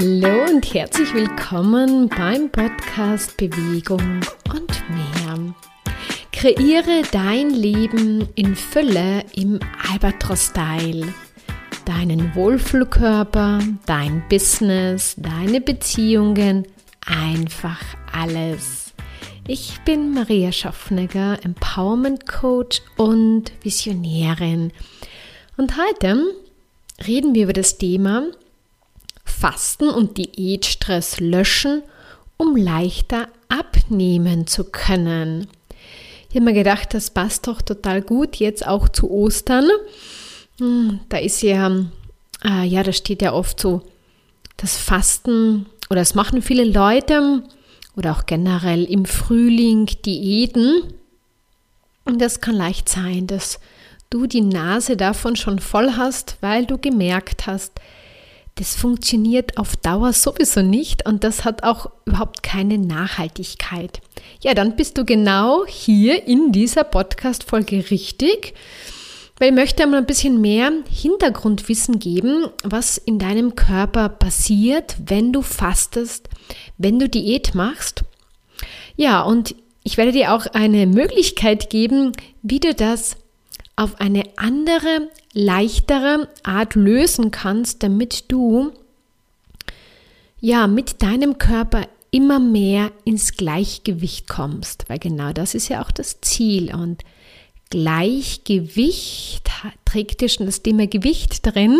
Hallo und herzlich willkommen beim Podcast Bewegung und mehr. Kreiere dein Leben in Fülle im Albatros-Style. Deinen Wohlfühlkörper, dein Business, deine Beziehungen, einfach alles. Ich bin Maria Schaffnegger, Empowerment Coach und Visionärin. Und heute reden wir über das Thema Fasten und Diätstress löschen, um leichter abnehmen zu können. Ich habe mir gedacht, das passt doch total gut jetzt auch zu Ostern. Hm, da ist ja, äh, ja, da steht ja oft so das Fasten oder es machen viele Leute oder auch generell im Frühling Diäten. Und das kann leicht sein, dass du die Nase davon schon voll hast, weil du gemerkt hast, das funktioniert auf Dauer sowieso nicht und das hat auch überhaupt keine Nachhaltigkeit. Ja, dann bist du genau hier in dieser Podcast-Folge richtig, weil ich möchte einmal ein bisschen mehr Hintergrundwissen geben, was in deinem Körper passiert, wenn du fastest, wenn du Diät machst. Ja, und ich werde dir auch eine Möglichkeit geben, wie du das auf eine andere, leichtere Art lösen kannst, damit du ja mit deinem Körper immer mehr ins Gleichgewicht kommst, weil genau das ist ja auch das Ziel. Und Gleichgewicht trägt dir schon das Thema Gewicht drin,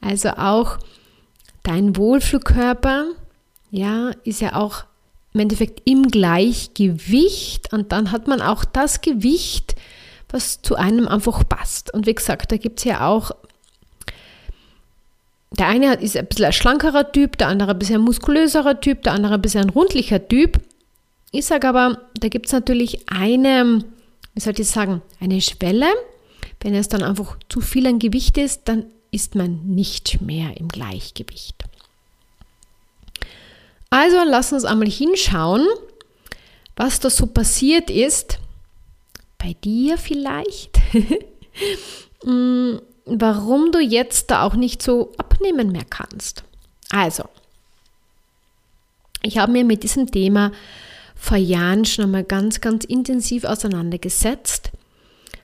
also auch dein Wohlfühlkörper, ja, ist ja auch im Endeffekt im Gleichgewicht. Und dann hat man auch das Gewicht, was zu einem einfach passt. Und wie gesagt, da gibt es ja auch, der eine ist ein bisschen ein schlankerer Typ, der andere ein bisschen ein muskulöserer Typ, der andere ein bisschen ein rundlicher Typ. Ich sage aber, da gibt es natürlich eine, wie soll ich sagen, eine Schwelle. Wenn es dann einfach zu viel an Gewicht ist, dann ist man nicht mehr im Gleichgewicht. Also lass uns einmal hinschauen, was da so passiert ist, bei dir vielleicht, mm, warum du jetzt da auch nicht so abnehmen mehr kannst. Also, ich habe mir mit diesem Thema vor Jahren schon einmal ganz, ganz intensiv auseinandergesetzt,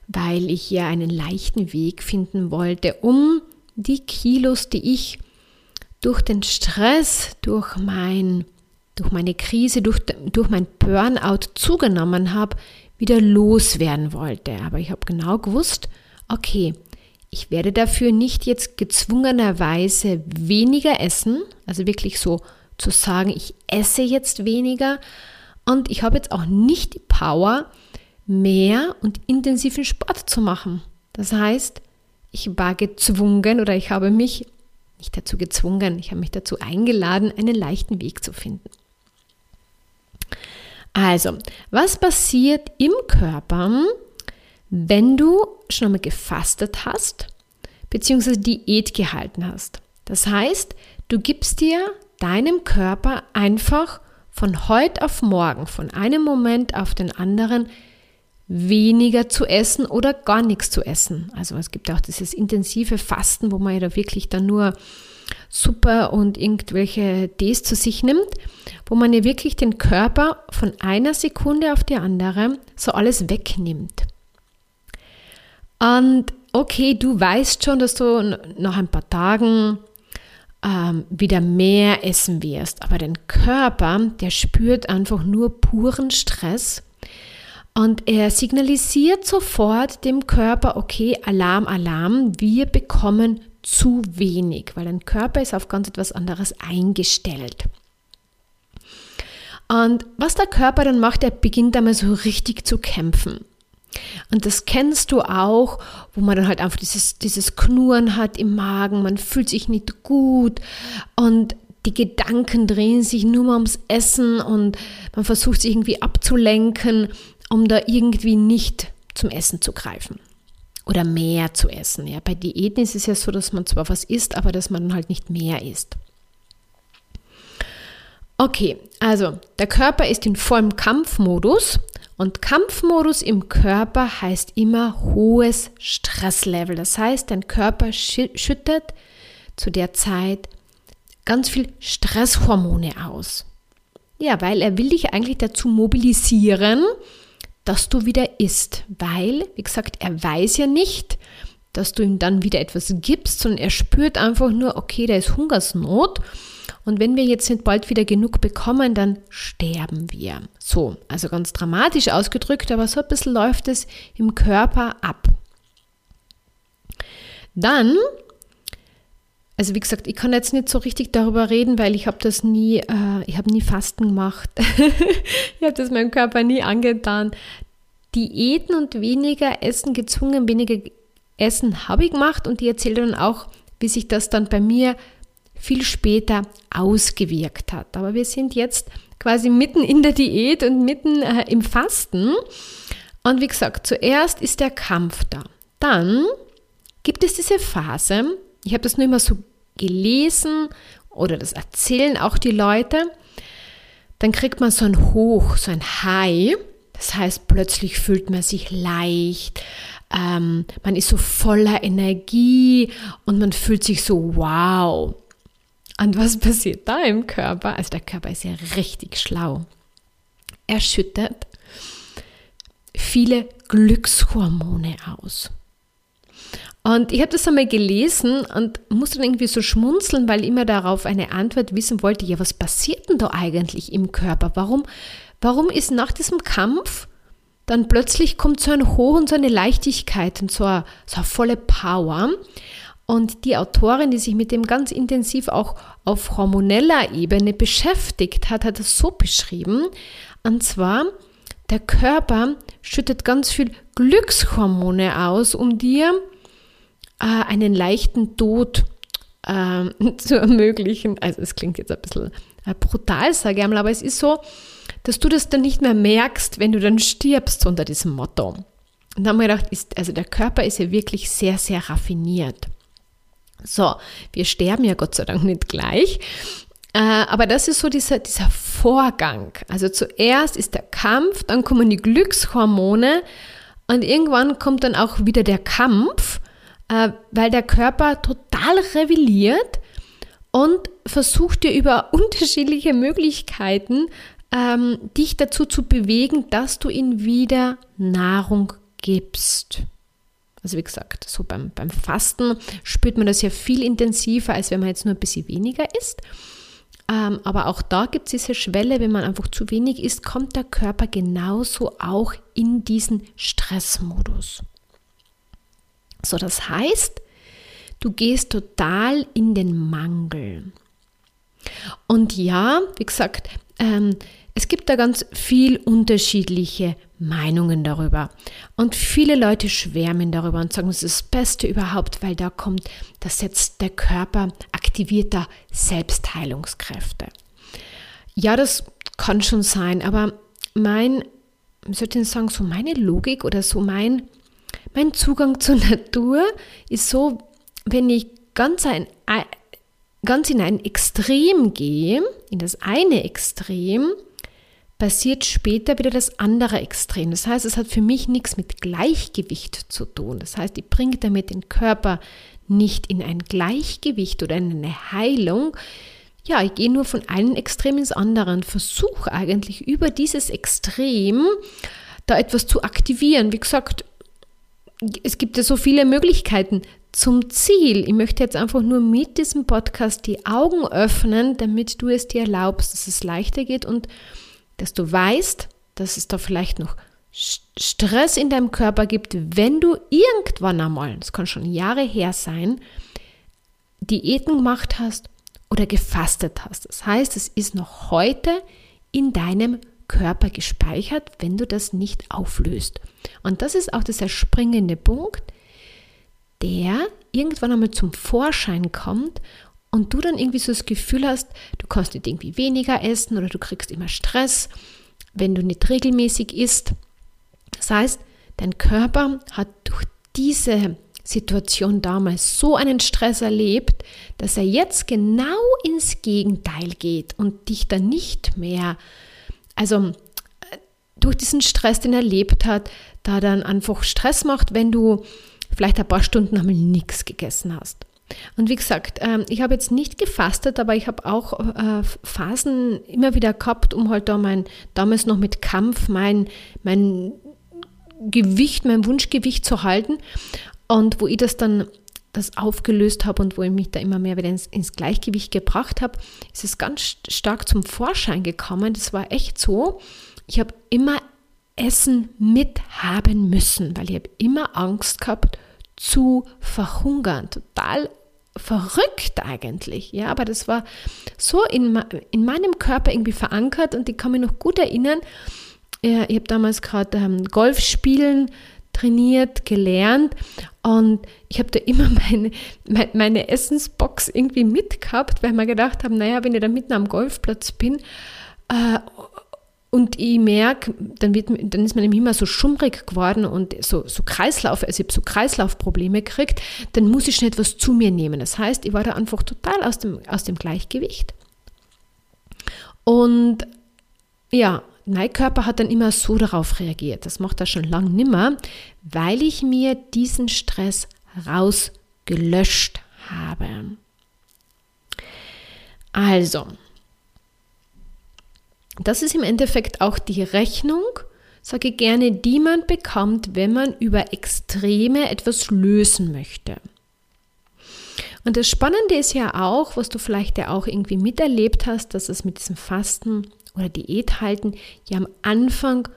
weil ich ja einen leichten Weg finden wollte, um die Kilos, die ich durch den Stress, durch, mein, durch meine Krise, durch, durch mein Burnout zugenommen habe, wieder loswerden wollte. Aber ich habe genau gewusst, okay, ich werde dafür nicht jetzt gezwungenerweise weniger essen, also wirklich so zu sagen, ich esse jetzt weniger und ich habe jetzt auch nicht die Power, mehr und intensiven Sport zu machen. Das heißt, ich war gezwungen oder ich habe mich nicht dazu gezwungen, ich habe mich dazu eingeladen, einen leichten Weg zu finden. Also, was passiert im Körper, wenn du schon einmal gefastet hast, beziehungsweise Diät gehalten hast? Das heißt, du gibst dir deinem Körper einfach von heute auf morgen, von einem Moment auf den anderen, weniger zu essen oder gar nichts zu essen. Also es gibt auch dieses intensive Fasten, wo man ja da wirklich dann nur Suppe und irgendwelche Tees zu sich nimmt, wo man ja wirklich den Körper von einer Sekunde auf die andere so alles wegnimmt. Und okay, du weißt schon, dass du nach ein paar Tagen ähm, wieder mehr essen wirst, aber dein Körper, der spürt einfach nur puren Stress und er signalisiert sofort dem Körper, okay, Alarm, Alarm, wir bekommen zu wenig, weil dein Körper ist auf ganz etwas anderes eingestellt. Und was der Körper dann macht, er beginnt einmal so richtig zu kämpfen. Und das kennst du auch, wo man dann halt einfach dieses, dieses Knurren hat im Magen, man fühlt sich nicht gut und die Gedanken drehen sich nur mal ums Essen und man versucht sich irgendwie abzulenken, um da irgendwie nicht zum Essen zu greifen oder mehr zu essen. Ja, bei Diäten ist es ja so, dass man zwar was isst, aber dass man halt nicht mehr isst. Okay, also der Körper ist in vollem Kampfmodus und Kampfmodus im Körper heißt immer hohes Stresslevel. Das heißt, dein Körper schüttet zu der Zeit ganz viel Stresshormone aus. Ja, weil er will dich eigentlich dazu mobilisieren, dass du wieder isst. Weil, wie gesagt, er weiß ja nicht, dass du ihm dann wieder etwas gibst, sondern er spürt einfach nur, okay, da ist Hungersnot. Und wenn wir jetzt nicht bald wieder genug bekommen, dann sterben wir. So, also ganz dramatisch ausgedrückt, aber so ein bisschen läuft es im Körper ab. Dann, also wie gesagt, ich kann jetzt nicht so richtig darüber reden, weil ich habe das nie, äh, ich habe nie Fasten gemacht. ich habe das meinem Körper nie angetan. Diäten und weniger Essen, gezwungen weniger Essen habe ich gemacht und die erzähle dann auch, wie sich das dann bei mir viel später ausgewirkt hat. Aber wir sind jetzt quasi mitten in der Diät und mitten äh, im Fasten. Und wie gesagt, zuerst ist der Kampf da. Dann gibt es diese Phase, ich habe das nur immer so gelesen oder das erzählen auch die Leute, dann kriegt man so ein Hoch, so ein High. Das heißt, plötzlich fühlt man sich leicht, ähm, man ist so voller Energie und man fühlt sich so wow. Und was passiert da im Körper? Also der Körper ist ja richtig schlau. Er schüttet viele Glückshormone aus. Und ich habe das einmal gelesen und musste dann irgendwie so schmunzeln, weil ich immer darauf eine Antwort wissen wollte, ja, was passiert denn da eigentlich im Körper? Warum, warum ist nach diesem Kampf dann plötzlich kommt so ein Hoch und so eine Leichtigkeit und so eine, so eine volle Power? Und die Autorin, die sich mit dem ganz intensiv auch auf hormoneller Ebene beschäftigt hat, hat es so beschrieben. Und zwar, der Körper schüttet ganz viel Glückshormone aus, um dir äh, einen leichten Tod äh, zu ermöglichen. Also es klingt jetzt ein bisschen äh, brutal, sage ich einmal, aber es ist so, dass du das dann nicht mehr merkst, wenn du dann stirbst unter diesem Motto. Und da haben wir gedacht, ist, also der Körper ist ja wirklich sehr, sehr raffiniert. So, wir sterben ja Gott sei Dank nicht gleich. Äh, aber das ist so dieser, dieser Vorgang. Also zuerst ist der Kampf, dann kommen die Glückshormone und irgendwann kommt dann auch wieder der Kampf äh, weil der Körper total rebelliert und versucht dir über unterschiedliche Möglichkeiten ähm, dich dazu zu bewegen, dass du ihm wieder Nahrung gibst. Also wie gesagt, so beim, beim Fasten spürt man das ja viel intensiver, als wenn man jetzt nur ein bisschen weniger isst. Ähm, aber auch da gibt es diese Schwelle, wenn man einfach zu wenig isst, kommt der Körper genauso auch in diesen Stressmodus. So, das heißt, du gehst total in den Mangel. Und ja, wie gesagt, ähm, es gibt da ganz viel unterschiedliche Meinungen darüber. Und viele Leute schwärmen darüber und sagen, es ist das Beste überhaupt, weil da kommt, das setzt der Körper aktivierter Selbstheilungskräfte. Ja, das kann schon sein, aber mein, wie soll ich denn sagen, so meine Logik oder so mein mein Zugang zur Natur ist so, wenn ich ganz, ein, ganz in ein Extrem gehe, in das eine Extrem, passiert später wieder das andere Extrem. Das heißt, es hat für mich nichts mit Gleichgewicht zu tun. Das heißt, ich bringe damit den Körper nicht in ein Gleichgewicht oder in eine Heilung. Ja, ich gehe nur von einem Extrem ins andere und versuche eigentlich über dieses Extrem da etwas zu aktivieren. Wie gesagt, es gibt ja so viele Möglichkeiten zum Ziel. Ich möchte jetzt einfach nur mit diesem Podcast die Augen öffnen, damit du es dir erlaubst, dass es leichter geht und dass du weißt, dass es da vielleicht noch Stress in deinem Körper gibt, wenn du irgendwann einmal, das kann schon Jahre her sein, Diäten gemacht hast oder gefastet hast. Das heißt, es ist noch heute in deinem Körper gespeichert, wenn du das nicht auflöst. Und das ist auch dieser springende Punkt, der irgendwann einmal zum Vorschein kommt und du dann irgendwie so das Gefühl hast, du kannst nicht irgendwie weniger essen oder du kriegst immer Stress, wenn du nicht regelmäßig isst. Das heißt, dein Körper hat durch diese Situation damals so einen Stress erlebt, dass er jetzt genau ins Gegenteil geht und dich dann nicht mehr also äh, durch diesen Stress, den er erlebt hat, da dann einfach Stress macht, wenn du vielleicht ein paar Stunden einmal nichts gegessen hast. Und wie gesagt, ähm, ich habe jetzt nicht gefastet, aber ich habe auch äh, Phasen immer wieder gehabt, um halt da mein, damals noch mit Kampf mein, mein Gewicht, mein Wunschgewicht zu halten. Und wo ich das dann das aufgelöst habe und wo ich mich da immer mehr wieder ins, ins Gleichgewicht gebracht habe, ist es ganz stark zum Vorschein gekommen. Das war echt so. Ich habe immer Essen mithaben müssen, weil ich habe immer Angst gehabt zu verhungern. Total verrückt eigentlich, ja, aber das war so in, in meinem Körper irgendwie verankert und ich kann mich noch gut erinnern, ich habe damals gerade ähm, Golf spielen trainiert, gelernt und ich habe da immer meine, meine Essensbox irgendwie mitgehabt, weil wir gedacht haben, naja, wenn ich da mitten am Golfplatz bin äh, und ich merke, dann, dann ist man immer so schummrig geworden und so, so Kreislauf, also ich habe so Kreislaufprobleme gekriegt, dann muss ich schnell etwas zu mir nehmen. Das heißt, ich war da einfach total aus dem, aus dem Gleichgewicht. Und ja, mein Körper hat dann immer so darauf reagiert. Das macht er schon lange nimmer, weil ich mir diesen Stress rausgelöscht habe. Also, das ist im Endeffekt auch die Rechnung, sage ich gerne, die man bekommt, wenn man über Extreme etwas lösen möchte. Und das Spannende ist ja auch, was du vielleicht ja auch irgendwie miterlebt hast, dass es mit diesem Fasten oder Diät halten ja am Anfang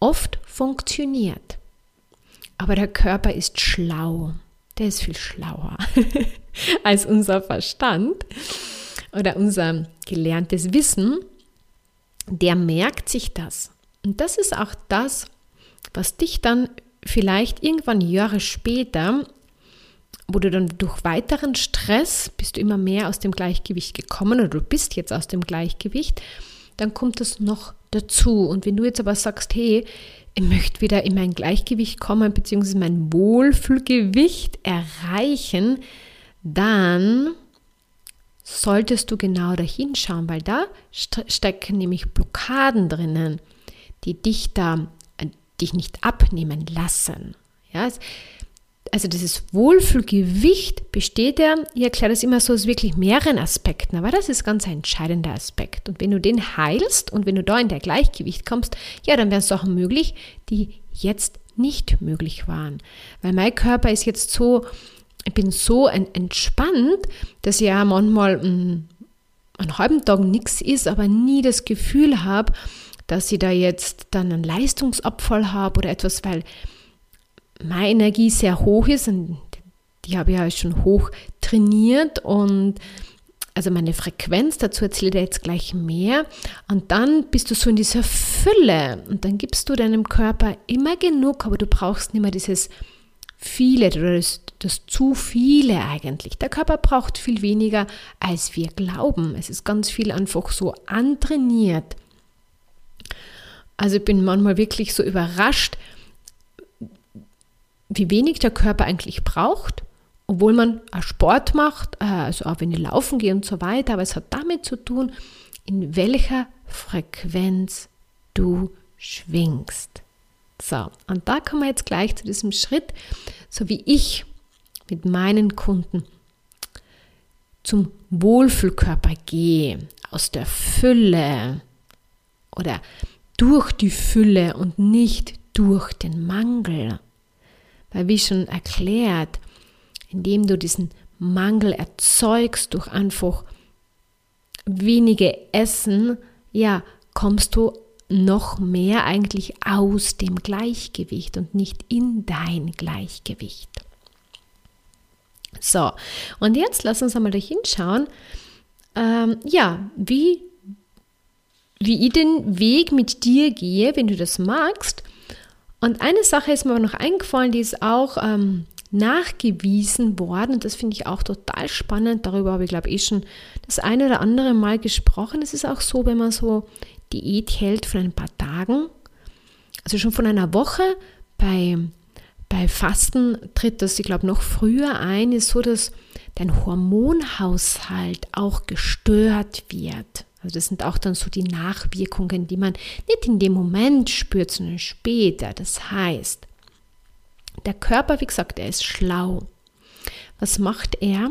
oft funktioniert. Aber der Körper ist schlau. Der ist viel schlauer als unser Verstand oder unser gelerntes Wissen der merkt sich das. Und das ist auch das, was dich dann vielleicht irgendwann Jahre später, wo du dann durch weiteren Stress bist du immer mehr aus dem Gleichgewicht gekommen oder du bist jetzt aus dem Gleichgewicht, dann kommt das noch dazu. Und wenn du jetzt aber sagst, hey, ich möchte wieder in mein Gleichgewicht kommen, beziehungsweise mein Wohlfühlgewicht erreichen, dann solltest du genau dahin schauen, weil da stecken nämlich Blockaden drinnen, die dich da äh, dich nicht abnehmen lassen. Ja, also dieses Wohlfühlgewicht besteht ja, ich erkläre das immer so aus wirklich mehreren Aspekten, aber das ist ganz ein entscheidender Aspekt. Und wenn du den heilst und wenn du da in der Gleichgewicht kommst, ja, dann wären Sachen möglich, die jetzt nicht möglich waren. Weil mein Körper ist jetzt so ich bin so entspannt, dass ja manchmal einen, einen halben Tag nichts ist, aber nie das Gefühl habe, dass ich da jetzt dann einen Leistungsabfall habe oder etwas, weil meine Energie sehr hoch ist und die habe ich ja schon hoch trainiert und also meine Frequenz, dazu erzähle ich dir jetzt gleich mehr. Und dann bist du so in dieser Fülle und dann gibst du deinem Körper immer genug, aber du brauchst nicht mehr dieses viele oder das, das zu viele eigentlich. Der Körper braucht viel weniger, als wir glauben. Es ist ganz viel einfach so antrainiert. Also ich bin manchmal wirklich so überrascht, wie wenig der Körper eigentlich braucht, obwohl man Sport macht, äh, also auch wenn ich laufen gehe und so weiter, aber es hat damit zu tun, in welcher Frequenz du schwingst. So, und da kommen wir jetzt gleich zu diesem Schritt, so wie ich mit meinen Kunden zum Wohlfühlkörper gehe, aus der Fülle oder durch die Fülle und nicht durch den Mangel. Wie schon erklärt, indem du diesen Mangel erzeugst durch einfach wenige Essen, ja, kommst du noch mehr eigentlich aus dem Gleichgewicht und nicht in dein Gleichgewicht. So, und jetzt lass uns einmal da hinschauen, ähm, ja, wie, wie ich den Weg mit dir gehe, wenn du das magst. Und eine Sache ist mir aber noch eingefallen, die ist auch ähm, nachgewiesen worden. Und das finde ich auch total spannend. Darüber habe ich, glaube ich, schon das eine oder andere Mal gesprochen. Es ist auch so, wenn man so Diät hält von ein paar Tagen, also schon von einer Woche, bei, bei Fasten tritt das, ich glaube, noch früher ein, ist so, dass dein Hormonhaushalt auch gestört wird. Also das sind auch dann so die Nachwirkungen, die man nicht in dem Moment spürt, sondern später. Das heißt, der Körper, wie gesagt, er ist schlau. Was macht er?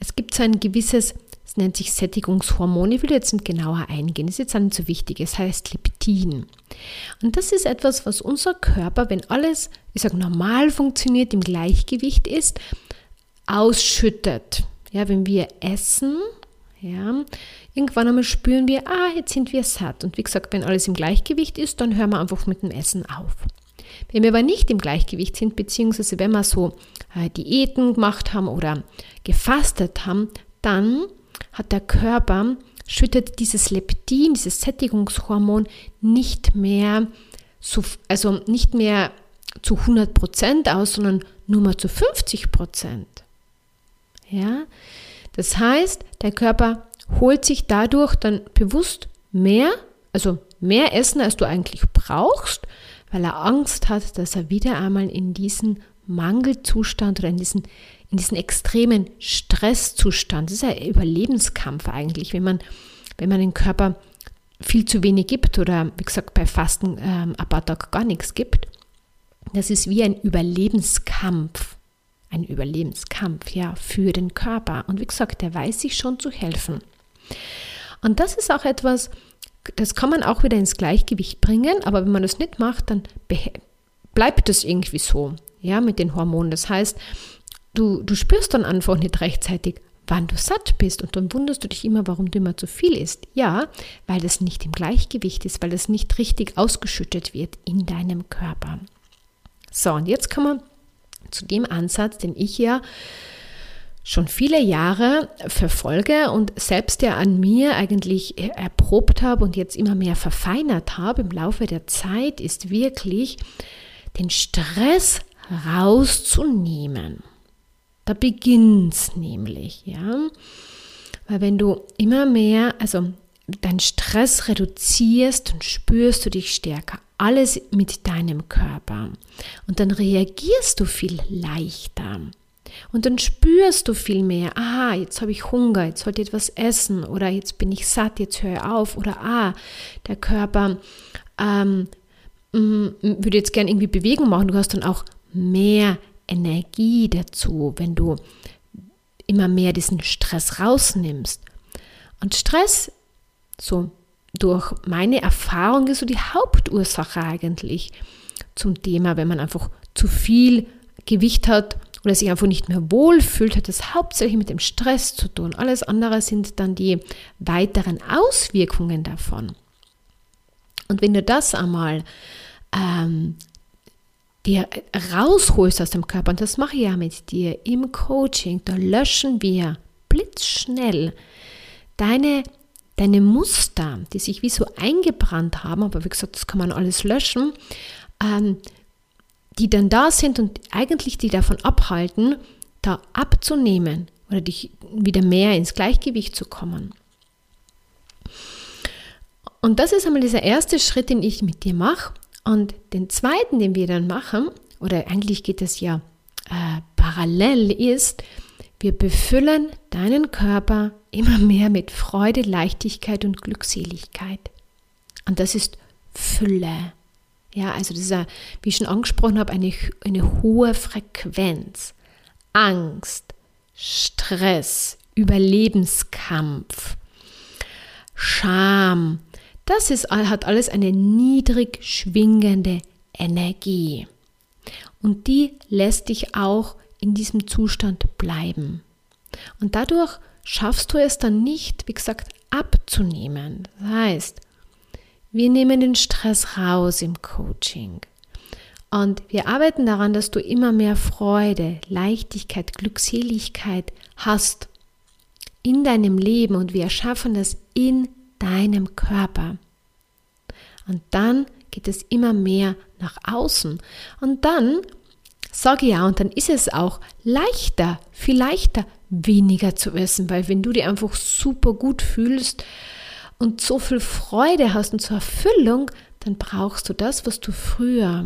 es gibt so ein gewisses, es nennt sich Sättigungshormon, ich will jetzt nicht genauer eingehen, das ist jetzt nicht so wichtig, es heißt Leptin. Und das ist etwas, was unser Körper, wenn alles, ich sage, normal funktioniert, im Gleichgewicht ist, ausschüttet. Ja, wenn wir essen, ja, irgendwann einmal spüren wir, ah, jetzt sind wir satt. Und wie gesagt, wenn alles im Gleichgewicht ist, dann hören wir einfach mit dem Essen auf. Wenn wir aber nicht im Gleichgewicht sind, beziehungsweise wenn wir so äh, Diäten gemacht haben oder gefastet haben, dann hat der Körper, schüttet dieses Leptin, dieses Sättigungshormon nicht mehr, so, also nicht mehr zu 100 Prozent aus, sondern nur mal zu 50 Prozent. Ja, das heißt, der Körper holt sich dadurch dann bewusst mehr, also mehr Essen, als du eigentlich brauchst, weil er Angst hat, dass er wieder einmal in diesen Mangelzustand oder in diesen, in diesen extremen Stresszustand, das ist ein Überlebenskampf eigentlich, wenn man, wenn man den Körper viel zu wenig gibt oder wie gesagt bei Fasten ähm, ab Tag gar nichts gibt, das ist wie ein Überlebenskampf. Ein Überlebenskampf, ja, für den Körper. Und wie gesagt, der weiß sich schon zu helfen. Und das ist auch etwas, das kann man auch wieder ins Gleichgewicht bringen, aber wenn man das nicht macht, dann bleibt das irgendwie so, ja, mit den Hormonen. Das heißt, du, du spürst dann einfach nicht rechtzeitig, wann du satt bist und dann wunderst du dich immer, warum du immer zu viel isst. Ja, weil das nicht im Gleichgewicht ist, weil das nicht richtig ausgeschüttet wird in deinem Körper. So, und jetzt kommen wir zu dem Ansatz, den ich ja schon viele Jahre verfolge und selbst ja an mir eigentlich erprobt habe und jetzt immer mehr verfeinert habe im Laufe der Zeit, ist wirklich den Stress rauszunehmen. Da beginnt es nämlich, ja. Weil wenn du immer mehr, also deinen Stress reduzierst, dann spürst du dich stärker. Alles mit deinem Körper. Und dann reagierst du viel leichter. Und dann spürst du viel mehr, aha, jetzt habe ich Hunger, jetzt sollte ich etwas essen oder jetzt bin ich satt, jetzt höre ich auf oder ah, der Körper ähm, würde jetzt gerne irgendwie Bewegung machen. Du hast dann auch mehr Energie dazu, wenn du immer mehr diesen Stress rausnimmst. Und Stress, so durch meine Erfahrung, ist so die Hauptursache eigentlich zum Thema, wenn man einfach zu viel Gewicht hat oder sich einfach nicht mehr wohlfühlt, hat das hauptsächlich mit dem Stress zu tun. Alles andere sind dann die weiteren Auswirkungen davon. Und wenn du das einmal ähm, dir rausholst aus dem Körper, und das mache ich ja mit dir im Coaching, da löschen wir blitzschnell deine, deine Muster, die sich wie so eingebrannt haben, aber wie gesagt, das kann man alles löschen, ähm, die dann da sind und eigentlich die davon abhalten, da abzunehmen oder dich wieder mehr ins Gleichgewicht zu kommen. Und das ist einmal dieser erste Schritt, den ich mit dir mache. Und den zweiten, den wir dann machen, oder eigentlich geht es ja äh, parallel, ist, wir befüllen deinen Körper immer mehr mit Freude, Leichtigkeit und Glückseligkeit. Und das ist Fülle. Ja, also das ist, ja, wie ich schon angesprochen habe, eine, eine hohe Frequenz. Angst, Stress, Überlebenskampf, Scham. Das ist, hat alles eine niedrig schwingende Energie. Und die lässt dich auch in diesem Zustand bleiben. Und dadurch schaffst du es dann nicht, wie gesagt, abzunehmen. Das heißt, wir nehmen den Stress raus im Coaching. Und wir arbeiten daran, dass du immer mehr Freude, Leichtigkeit, Glückseligkeit hast in deinem Leben und wir erschaffen das in deinem Körper. Und dann geht es immer mehr nach außen. Und dann sage ja, und dann ist es auch leichter, viel leichter, weniger zu essen, weil wenn du dir einfach super gut fühlst, und so viel Freude hast und zur Erfüllung, dann brauchst du das, was du früher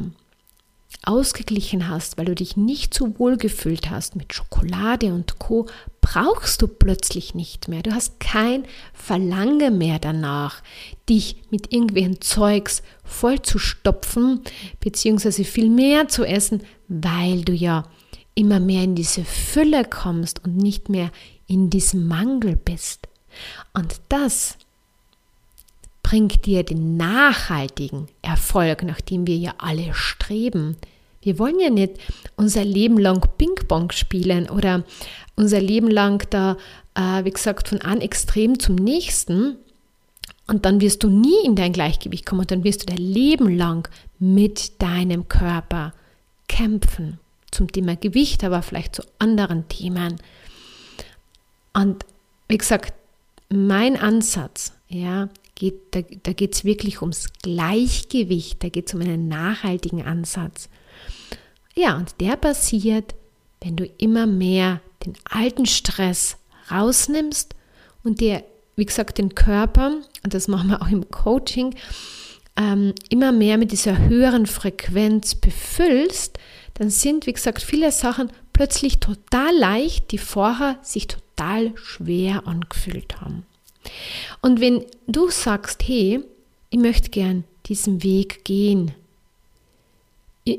ausgeglichen hast, weil du dich nicht so wohl gefühlt hast mit Schokolade und Co, brauchst du plötzlich nicht mehr. Du hast kein Verlangen mehr danach, dich mit irgendwelchen Zeugs voll zu stopfen, beziehungsweise viel mehr zu essen, weil du ja immer mehr in diese Fülle kommst und nicht mehr in diesem Mangel bist. Und das bringt dir den nachhaltigen Erfolg, nach dem wir ja alle streben. Wir wollen ja nicht unser Leben lang Ping-Pong spielen oder unser Leben lang da, äh, wie gesagt, von einem Extrem zum nächsten. Und dann wirst du nie in dein Gleichgewicht kommen und dann wirst du dein Leben lang mit deinem Körper kämpfen. Zum Thema Gewicht, aber vielleicht zu anderen Themen. Und wie gesagt, mein Ansatz, ja, geht, da, da geht es wirklich ums Gleichgewicht, da geht es um einen nachhaltigen Ansatz. Ja, und der passiert, wenn du immer mehr den alten Stress rausnimmst und dir, wie gesagt, den Körper, und das machen wir auch im Coaching, ähm, immer mehr mit dieser höheren Frequenz befüllst, dann sind, wie gesagt, viele Sachen plötzlich total leicht, die vorher sich total schwer angefühlt haben. Und wenn du sagst, hey, ich möchte gern diesen Weg gehen,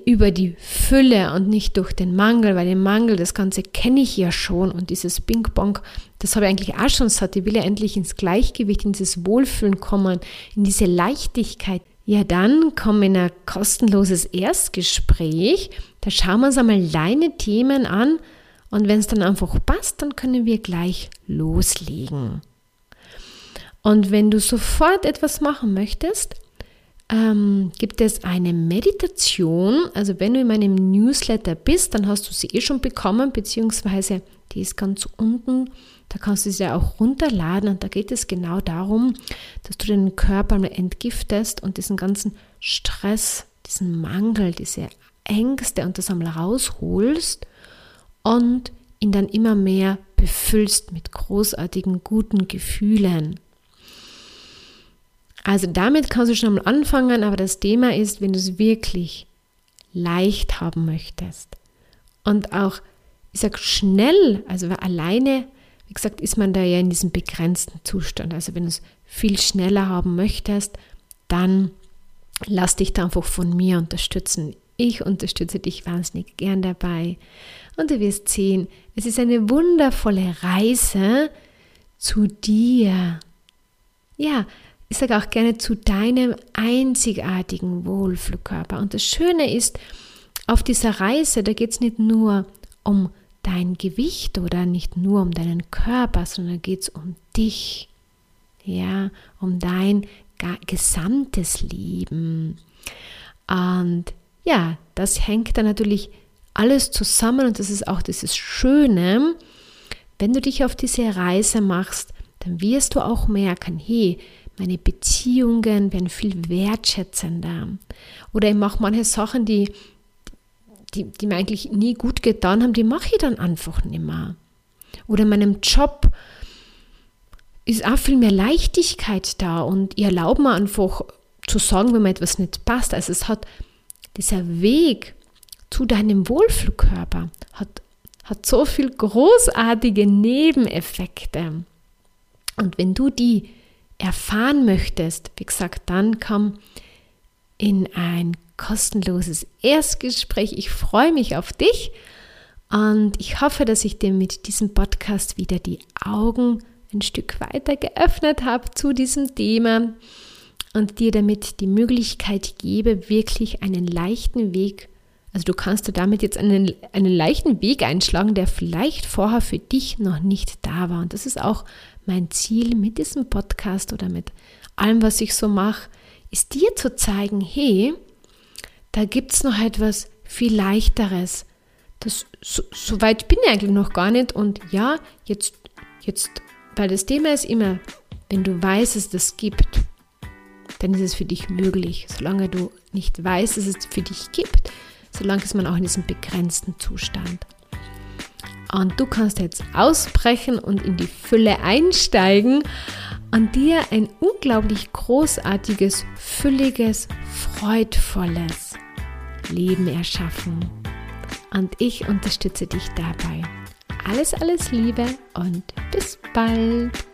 über die Fülle und nicht durch den Mangel, weil den Mangel, das Ganze kenne ich ja schon und dieses Ping-Pong, das habe ich eigentlich auch schon satt. Ich will ja endlich ins Gleichgewicht, in dieses Wohlfühlen kommen, in diese Leichtigkeit. Ja, dann wir in ein kostenloses Erstgespräch. Da schauen wir uns einmal deine Themen an und wenn es dann einfach passt, dann können wir gleich loslegen. Und wenn du sofort etwas machen möchtest, ähm, gibt es eine Meditation. Also wenn du in meinem Newsletter bist, dann hast du sie eh schon bekommen, beziehungsweise die ist ganz unten. Da kannst du sie auch runterladen und da geht es genau darum, dass du den Körper mal entgiftest und diesen ganzen Stress, diesen Mangel, diese Ängste und das einmal rausholst und ihn dann immer mehr befüllst mit großartigen, guten Gefühlen. Also damit kannst du schon mal anfangen, aber das Thema ist, wenn du es wirklich leicht haben möchtest und auch, ich sag schnell, also alleine, wie gesagt, ist man da ja in diesem begrenzten Zustand. Also wenn du es viel schneller haben möchtest, dann lass dich da einfach von mir unterstützen. Ich unterstütze dich wahnsinnig gern dabei. Und du wirst sehen, es ist eine wundervolle Reise zu dir. Ja, ich sage auch gerne zu deinem einzigartigen Wohlfühlkörper. Und das Schöne ist, auf dieser Reise, da geht es nicht nur um dein Gewicht oder nicht nur um deinen Körper, sondern geht es um dich, ja, um dein gesamtes Leben. Und ja, das hängt dann natürlich alles zusammen und das ist auch dieses Schöne, wenn du dich auf diese Reise machst, dann wirst du auch merken, hey, meine Beziehungen werden viel wertschätzender. Oder ich mache manche Sachen, die, die, die mir eigentlich nie gut getan haben, die mache ich dann einfach nicht mehr. Oder in meinem Job ist auch viel mehr Leichtigkeit da und ich erlaube mir einfach zu sagen, wenn mir etwas nicht passt. Also es hat dieser Weg zu deinem Wohlfühlkörper hat, hat so viel großartige Nebeneffekte. Und wenn du die erfahren möchtest, wie gesagt, dann komm in ein kostenloses Erstgespräch. Ich freue mich auf dich und ich hoffe, dass ich dir mit diesem Podcast wieder die Augen ein Stück weiter geöffnet habe zu diesem Thema und dir damit die Möglichkeit gebe, wirklich einen leichten Weg, also du kannst du damit jetzt einen, einen leichten Weg einschlagen, der vielleicht vorher für dich noch nicht da war. Und das ist auch mein Ziel mit diesem Podcast oder mit allem, was ich so mache, ist dir zu zeigen, hey, da gibt es noch etwas viel leichteres. Das, so, so, weit bin ich eigentlich noch gar nicht. Und ja, jetzt, jetzt, weil das Thema ist immer, wenn du weißt, dass es das gibt, dann ist es für dich möglich. Solange du nicht weißt, dass es für dich gibt, solange ist man auch in diesem begrenzten Zustand. Und du kannst jetzt ausbrechen und in die Fülle einsteigen und dir ein unglaublich großartiges, fülliges, freudvolles Leben erschaffen. Und ich unterstütze dich dabei. Alles, alles Liebe und bis bald.